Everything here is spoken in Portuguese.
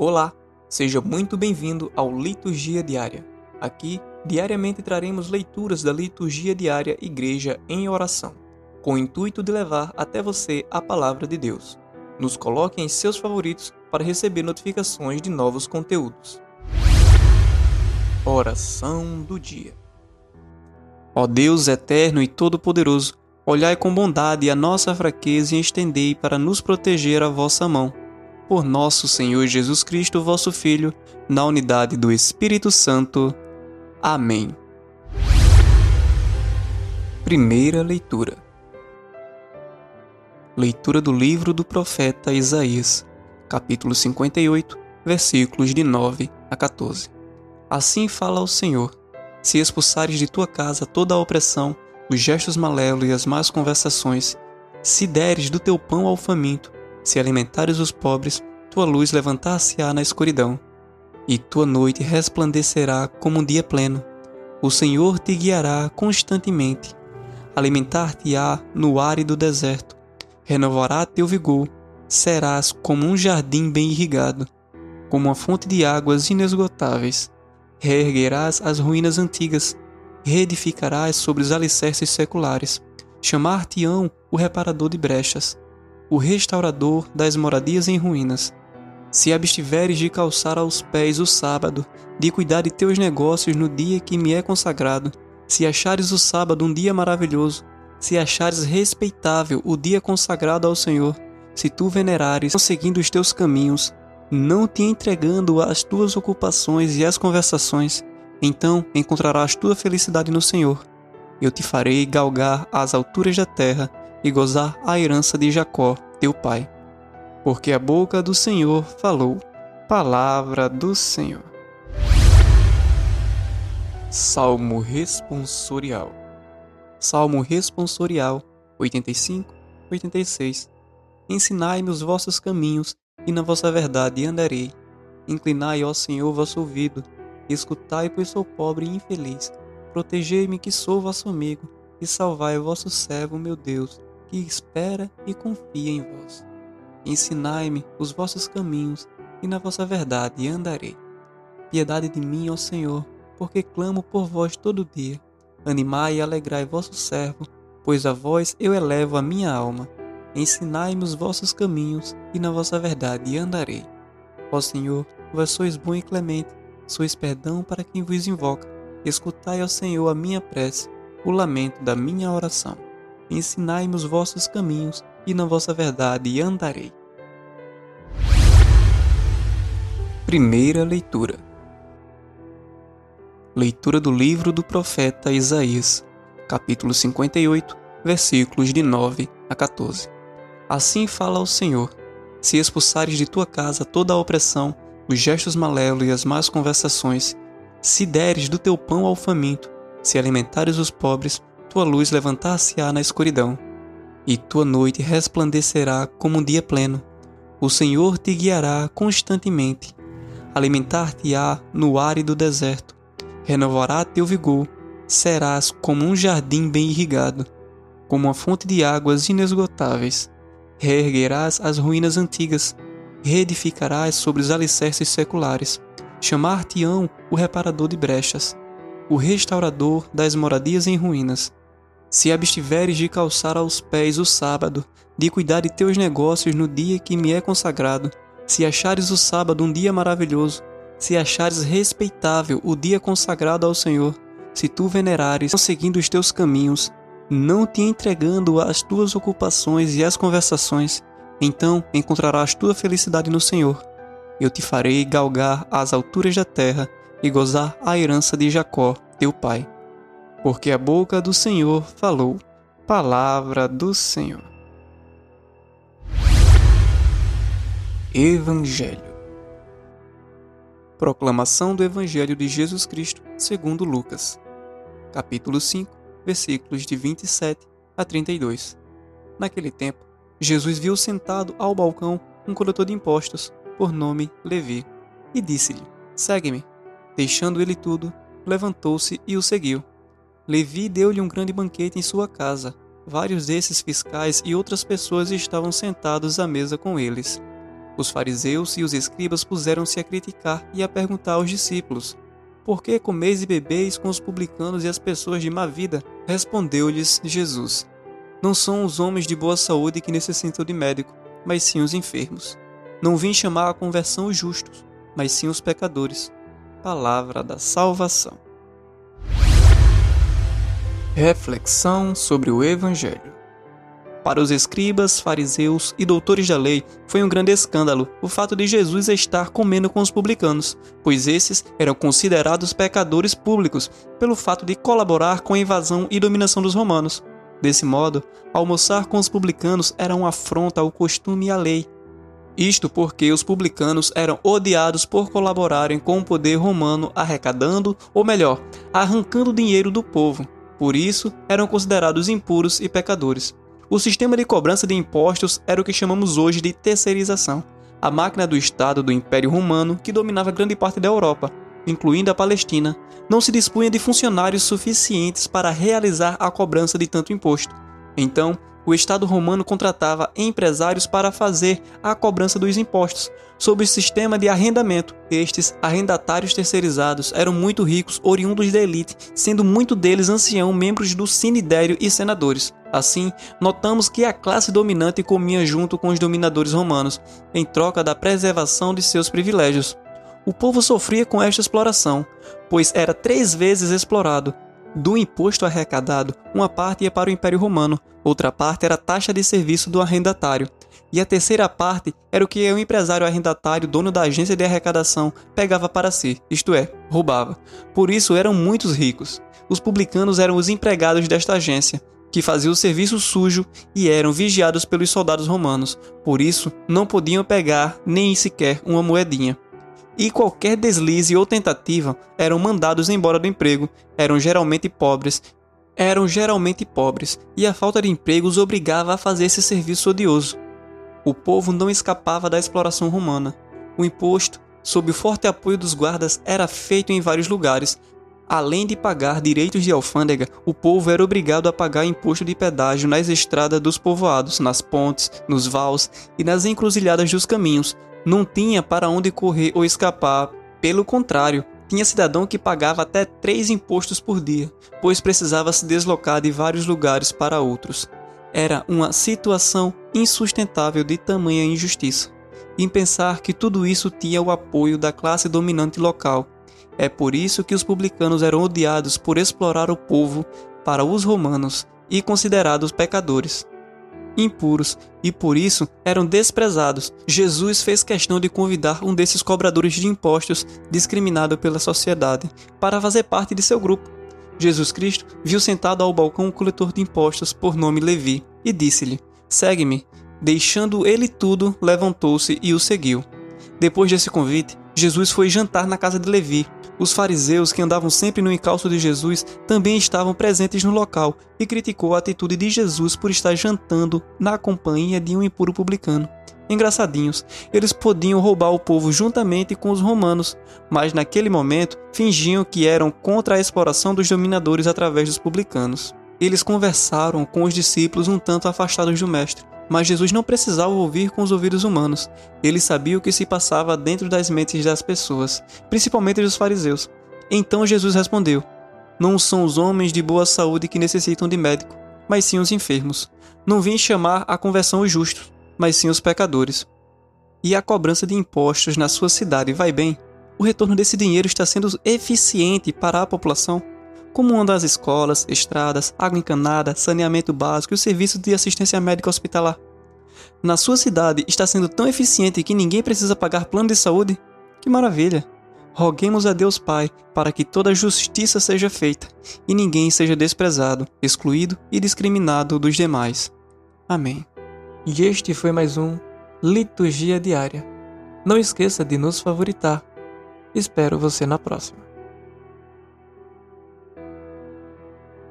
Olá, seja muito bem-vindo ao Liturgia Diária. Aqui, diariamente traremos leituras da Liturgia Diária Igreja em Oração, com o intuito de levar até você a palavra de Deus. Nos coloque em seus favoritos para receber notificações de novos conteúdos. Oração do Dia Ó Deus eterno e todo-poderoso, olhai com bondade a nossa fraqueza e estendei para nos proteger a vossa mão por nosso Senhor Jesus Cristo, vosso Filho, na unidade do Espírito Santo. Amém. Primeira leitura. Leitura do livro do profeta Isaías, capítulo 58, versículos de 9 a 14. Assim fala o Senhor: Se expulsares de tua casa toda a opressão, os gestos malévolos e as más conversações, se deres do teu pão ao faminto, se alimentares os pobres, tua luz levantar-se-á na escuridão, e tua noite resplandecerá como um dia pleno. O Senhor te guiará constantemente, alimentar-te-á no árido deserto, renovará teu vigor, serás como um jardim bem irrigado, como uma fonte de águas inesgotáveis. Reerguerás as ruínas antigas, reedificarás sobre os alicerces seculares, chamar-te-ão o reparador de brechas o restaurador das moradias em ruínas. Se abstiveres de calçar aos pés o sábado, de cuidar de teus negócios no dia que me é consagrado, se achares o sábado um dia maravilhoso, se achares respeitável o dia consagrado ao Senhor, se tu venerares, seguindo os teus caminhos, não te entregando às tuas ocupações e às conversações, então encontrarás tua felicidade no Senhor. Eu te farei galgar as alturas da terra e gozar a herança de Jacó, teu pai. Porque a boca do Senhor falou, palavra do Senhor. Salmo responsorial. Salmo responsorial 85, 86. Ensinai-me os vossos caminhos, e na vossa verdade andarei. Inclinai, ó Senhor, vosso ouvido, escutai, pois sou pobre e infeliz. Protegei-me, que sou vosso amigo, e salvai o vosso servo, meu Deus que espera e confia em vós. Ensinai-me os vossos caminhos, e na vossa verdade andarei. Piedade de mim, ó Senhor, porque clamo por vós todo dia. Animai e alegrai vosso servo, pois a vós eu elevo a minha alma. Ensinai-me os vossos caminhos, e na vossa verdade andarei. Ó Senhor, vós sois bom e clemente, sois perdão para quem vos invoca. Escutai, ó Senhor, a minha prece, o lamento da minha oração ensinai-me os vossos caminhos, e na vossa verdade andarei. Primeira leitura. Leitura do livro do profeta Isaías, capítulo 58, versículos de 9 a 14. Assim fala o Senhor: Se expulsares de tua casa toda a opressão, os gestos malévolos e as más conversações, se deres do teu pão ao faminto, se alimentares os pobres, tua luz levantar-se-á na escuridão, e tua noite resplandecerá como um dia pleno. O Senhor te guiará constantemente, alimentar-te-á no árido deserto, renovará teu vigor, serás como um jardim bem irrigado, como uma fonte de águas inesgotáveis. Reerguerás as ruínas antigas, reedificarás sobre os alicerces seculares, chamar-te-ão o reparador de brechas, o restaurador das moradias em ruínas se abstiveres de calçar aos pés o sábado, de cuidar de teus negócios no dia que me é consagrado, se achares o sábado um dia maravilhoso, se achares respeitável o dia consagrado ao Senhor, se tu venerares, seguindo os teus caminhos, não te entregando às tuas ocupações e às conversações, então encontrarás tua felicidade no Senhor. Eu te farei galgar as alturas da terra e gozar a herança de Jacó, teu pai porque a boca do Senhor falou. Palavra do Senhor. Evangelho. Proclamação do Evangelho de Jesus Cristo, segundo Lucas. Capítulo 5, versículos de 27 a 32. Naquele tempo, Jesus viu sentado ao balcão um coletor de impostos, por nome Levi, e disse-lhe: Segue-me. Deixando ele tudo, levantou-se e o seguiu. Levi deu-lhe um grande banquete em sua casa. Vários desses fiscais e outras pessoas estavam sentados à mesa com eles. Os fariseus e os escribas puseram-se a criticar e a perguntar aos discípulos: Por que comeis e bebeis com os publicanos e as pessoas de má vida? Respondeu-lhes Jesus: Não são os homens de boa saúde que necessitam de médico, mas sim os enfermos. Não vim chamar a conversão os justos, mas sim os pecadores. Palavra da salvação. Reflexão sobre o Evangelho. Para os escribas, fariseus e doutores da lei, foi um grande escândalo o fato de Jesus estar comendo com os publicanos, pois esses eram considerados pecadores públicos pelo fato de colaborar com a invasão e dominação dos romanos. Desse modo, almoçar com os publicanos era uma afronta ao costume e à lei. Isto porque os publicanos eram odiados por colaborarem com o poder romano arrecadando, ou melhor, arrancando dinheiro do povo. Por isso, eram considerados impuros e pecadores. O sistema de cobrança de impostos era o que chamamos hoje de terceirização, a máquina do Estado do Império Romano que dominava grande parte da Europa, incluindo a Palestina, não se dispunha de funcionários suficientes para realizar a cobrança de tanto imposto. Então, o Estado romano contratava empresários para fazer a cobrança dos impostos, sob o sistema de arrendamento. Estes arrendatários terceirizados eram muito ricos, oriundos da elite, sendo muito deles anciãos membros do sinidério e senadores. Assim, notamos que a classe dominante comia junto com os dominadores romanos, em troca da preservação de seus privilégios. O povo sofria com esta exploração, pois era três vezes explorado, do imposto arrecadado, uma parte ia para o Império Romano, outra parte era a taxa de serviço do arrendatário, e a terceira parte era o que o empresário arrendatário, dono da agência de arrecadação, pegava para si, isto é, roubava. Por isso eram muitos ricos. Os publicanos eram os empregados desta agência, que faziam o serviço sujo e eram vigiados pelos soldados romanos, por isso não podiam pegar nem sequer uma moedinha e qualquer deslize ou tentativa eram mandados embora do emprego, eram geralmente pobres, eram geralmente pobres, e a falta de emprego os obrigava a fazer esse serviço odioso. O povo não escapava da exploração romana. O imposto, sob o forte apoio dos guardas, era feito em vários lugares. Além de pagar direitos de alfândega, o povo era obrigado a pagar imposto de pedágio nas estradas dos povoados, nas pontes, nos vales e nas encruzilhadas dos caminhos, não tinha para onde correr ou escapar. Pelo contrário, tinha cidadão que pagava até três impostos por dia, pois precisava se deslocar de vários lugares para outros. Era uma situação insustentável de tamanha injustiça. Em pensar que tudo isso tinha o apoio da classe dominante local. É por isso que os publicanos eram odiados por explorar o povo para os romanos e considerados pecadores impuros e por isso eram desprezados. Jesus fez questão de convidar um desses cobradores de impostos discriminado pela sociedade para fazer parte de seu grupo. Jesus Cristo viu sentado ao balcão um coletor de impostos por nome Levi e disse-lhe: Segue-me. Deixando ele tudo, levantou-se e o seguiu. Depois desse convite, Jesus foi jantar na casa de Levi, os fariseus, que andavam sempre no encalço de Jesus, também estavam presentes no local e criticou a atitude de Jesus por estar jantando na companhia de um impuro publicano. Engraçadinhos, eles podiam roubar o povo juntamente com os romanos, mas naquele momento fingiam que eram contra a exploração dos dominadores através dos publicanos. Eles conversaram com os discípulos um tanto afastados do Mestre, mas Jesus não precisava ouvir com os ouvidos humanos. Ele sabia o que se passava dentro das mentes das pessoas, principalmente dos fariseus. Então Jesus respondeu: Não são os homens de boa saúde que necessitam de médico, mas sim os enfermos. Não vim chamar a conversão os justos, mas sim os pecadores. E a cobrança de impostos na sua cidade vai bem? O retorno desse dinheiro está sendo eficiente para a população? Como andam as escolas, estradas, água encanada, saneamento básico e o serviço de assistência médica hospitalar. Na sua cidade está sendo tão eficiente que ninguém precisa pagar plano de saúde? Que maravilha! Roguemos a Deus Pai para que toda justiça seja feita e ninguém seja desprezado, excluído e discriminado dos demais. Amém. E este foi mais um Liturgia Diária. Não esqueça de nos favoritar. Espero você na próxima.